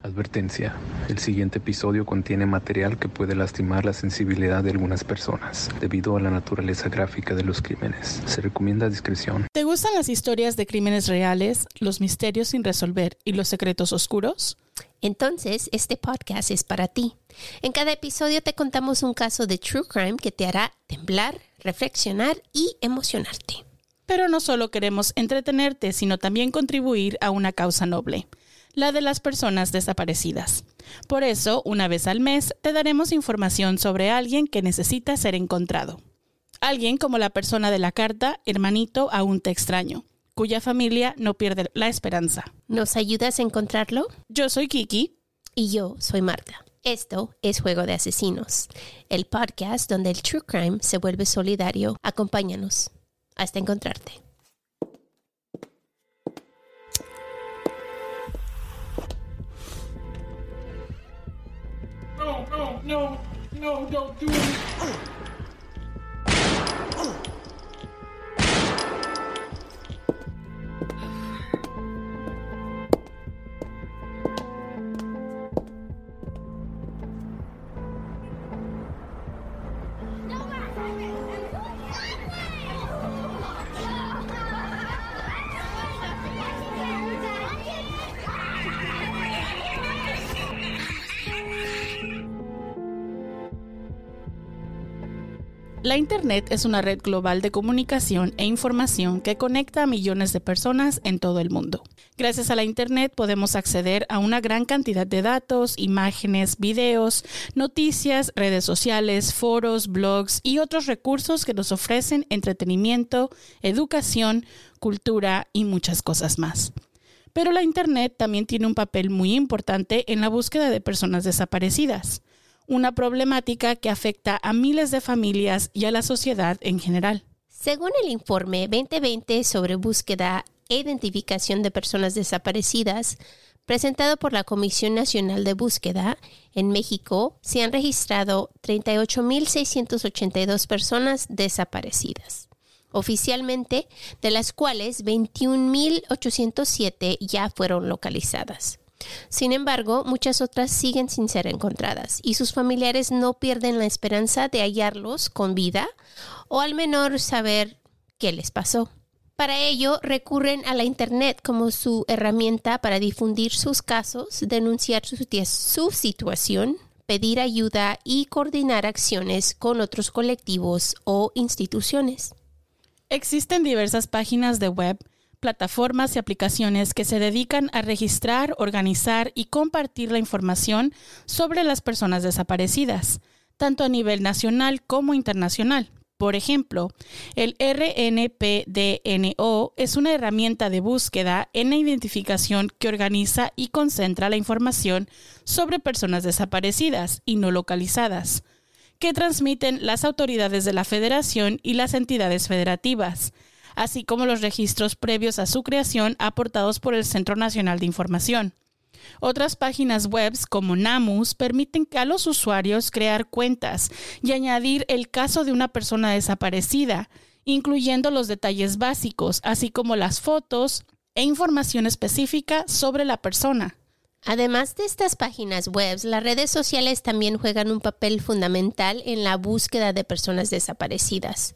Advertencia. El siguiente episodio contiene material que puede lastimar la sensibilidad de algunas personas debido a la naturaleza gráfica de los crímenes. Se recomienda discreción. ¿Te gustan las historias de crímenes reales, los misterios sin resolver y los secretos oscuros? Entonces, este podcast es para ti. En cada episodio te contamos un caso de true crime que te hará temblar, reflexionar y emocionarte. Pero no solo queremos entretenerte, sino también contribuir a una causa noble la de las personas desaparecidas. Por eso, una vez al mes, te daremos información sobre alguien que necesita ser encontrado. Alguien como la persona de la carta, hermanito aún te extraño, cuya familia no pierde la esperanza. ¿Nos ayudas a encontrarlo? Yo soy Kiki. Y yo soy Marta. Esto es Juego de Asesinos, el podcast donde el True Crime se vuelve solidario. Acompáñanos. Hasta encontrarte. No, no, don't do it. La Internet es una red global de comunicación e información que conecta a millones de personas en todo el mundo. Gracias a la Internet podemos acceder a una gran cantidad de datos, imágenes, videos, noticias, redes sociales, foros, blogs y otros recursos que nos ofrecen entretenimiento, educación, cultura y muchas cosas más. Pero la Internet también tiene un papel muy importante en la búsqueda de personas desaparecidas una problemática que afecta a miles de familias y a la sociedad en general. Según el informe 2020 sobre búsqueda e identificación de personas desaparecidas, presentado por la Comisión Nacional de Búsqueda, en México se han registrado 38.682 personas desaparecidas. Oficialmente, de las cuales 21.807 ya fueron localizadas. Sin embargo, muchas otras siguen sin ser encontradas y sus familiares no pierden la esperanza de hallarlos con vida o al menos saber qué les pasó. Para ello, recurren a la Internet como su herramienta para difundir sus casos, denunciar su, su, situación, pedir ayuda y coordinar acciones con otros colectivos o instituciones. Existen diversas páginas de web plataformas y aplicaciones que se dedican a registrar, organizar y compartir la información sobre las personas desaparecidas, tanto a nivel nacional como internacional. Por ejemplo, el RNPDNO es una herramienta de búsqueda en la identificación que organiza y concentra la información sobre personas desaparecidas y no localizadas, que transmiten las autoridades de la Federación y las entidades federativas así como los registros previos a su creación aportados por el Centro Nacional de Información. Otras páginas web como NAMUS permiten a los usuarios crear cuentas y añadir el caso de una persona desaparecida, incluyendo los detalles básicos, así como las fotos e información específica sobre la persona. Además de estas páginas web, las redes sociales también juegan un papel fundamental en la búsqueda de personas desaparecidas.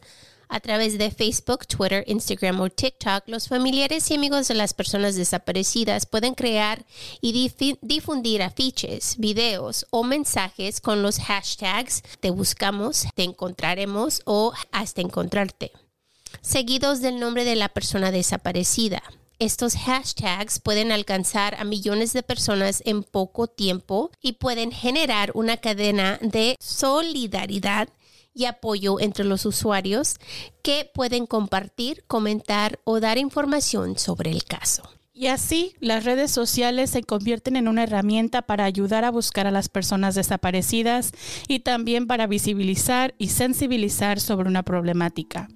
A través de Facebook, Twitter, Instagram o TikTok, los familiares y amigos de las personas desaparecidas pueden crear y difundir afiches, videos o mensajes con los hashtags te buscamos, te encontraremos o hasta encontrarte, seguidos del nombre de la persona desaparecida. Estos hashtags pueden alcanzar a millones de personas en poco tiempo y pueden generar una cadena de solidaridad y apoyo entre los usuarios que pueden compartir, comentar o dar información sobre el caso. Y así, las redes sociales se convierten en una herramienta para ayudar a buscar a las personas desaparecidas y también para visibilizar y sensibilizar sobre una problemática.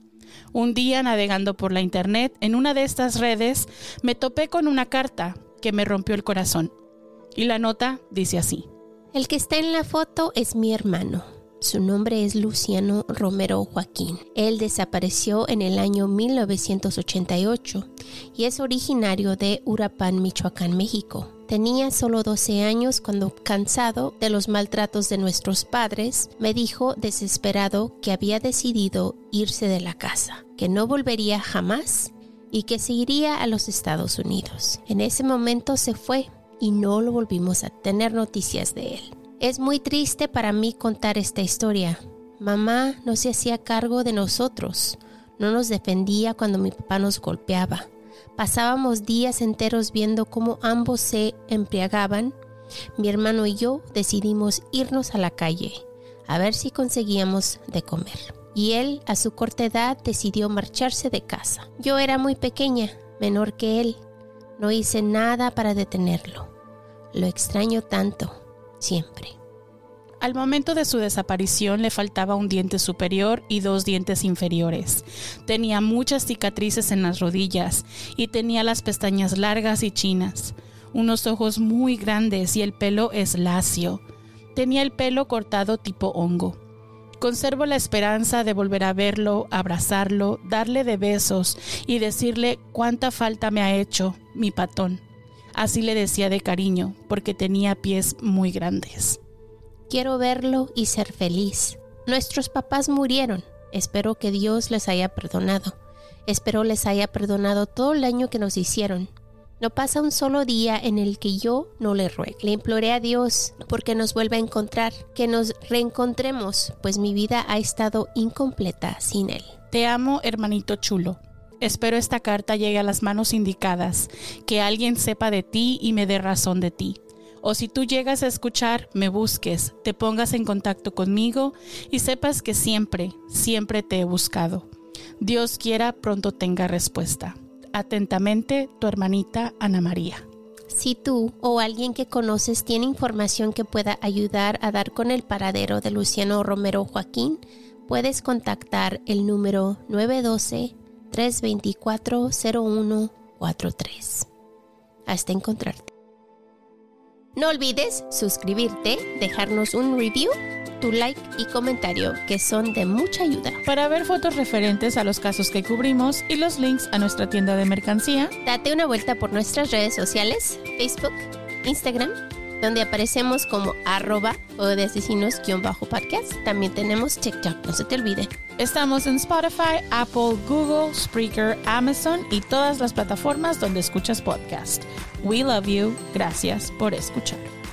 Un día navegando por la internet en una de estas redes me topé con una carta que me rompió el corazón. Y la nota dice así. El que está en la foto es mi hermano. Su nombre es Luciano Romero Joaquín. Él desapareció en el año 1988 y es originario de Urapán, Michoacán, México. Tenía solo 12 años cuando, cansado de los maltratos de nuestros padres, me dijo desesperado que había decidido irse de la casa, que no volvería jamás y que se iría a los Estados Unidos. En ese momento se fue y no lo volvimos a tener noticias de él. Es muy triste para mí contar esta historia. Mamá no se hacía cargo de nosotros, no nos defendía cuando mi papá nos golpeaba. Pasábamos días enteros viendo cómo ambos se embriagaban. Mi hermano y yo decidimos irnos a la calle a ver si conseguíamos de comer. Y él, a su corta edad, decidió marcharse de casa. Yo era muy pequeña, menor que él. No hice nada para detenerlo. Lo extraño tanto, siempre. Al momento de su desaparición le faltaba un diente superior y dos dientes inferiores. Tenía muchas cicatrices en las rodillas y tenía las pestañas largas y chinas, unos ojos muy grandes y el pelo es lacio. Tenía el pelo cortado tipo hongo. Conservo la esperanza de volver a verlo, abrazarlo, darle de besos y decirle cuánta falta me ha hecho, mi patón. Así le decía de cariño, porque tenía pies muy grandes. Quiero verlo y ser feliz. Nuestros papás murieron. Espero que Dios les haya perdonado. Espero les haya perdonado todo el daño que nos hicieron. No pasa un solo día en el que yo no le ruegue. Le imploré a Dios porque nos vuelva a encontrar, que nos reencontremos, pues mi vida ha estado incompleta sin Él. Te amo, hermanito chulo. Espero esta carta llegue a las manos indicadas, que alguien sepa de ti y me dé razón de ti o si tú llegas a escuchar, me busques, te pongas en contacto conmigo y sepas que siempre, siempre te he buscado. Dios quiera pronto tenga respuesta. Atentamente, tu hermanita Ana María. Si tú o alguien que conoces tiene información que pueda ayudar a dar con el paradero de Luciano Romero Joaquín, puedes contactar el número 912-324-0143. Hasta encontrarte. No olvides suscribirte, dejarnos un review, tu like y comentario que son de mucha ayuda. Para ver fotos referentes a los casos que cubrimos y los links a nuestra tienda de mercancía, date una vuelta por nuestras redes sociales, Facebook, Instagram, donde aparecemos como arroba o de asesinos-podcast. También tenemos TikTok, no se te olvide. Estamos en Spotify, Apple, Google, Spreaker, Amazon y todas las plataformas donde escuchas podcast. We love you. Gracias por escuchar.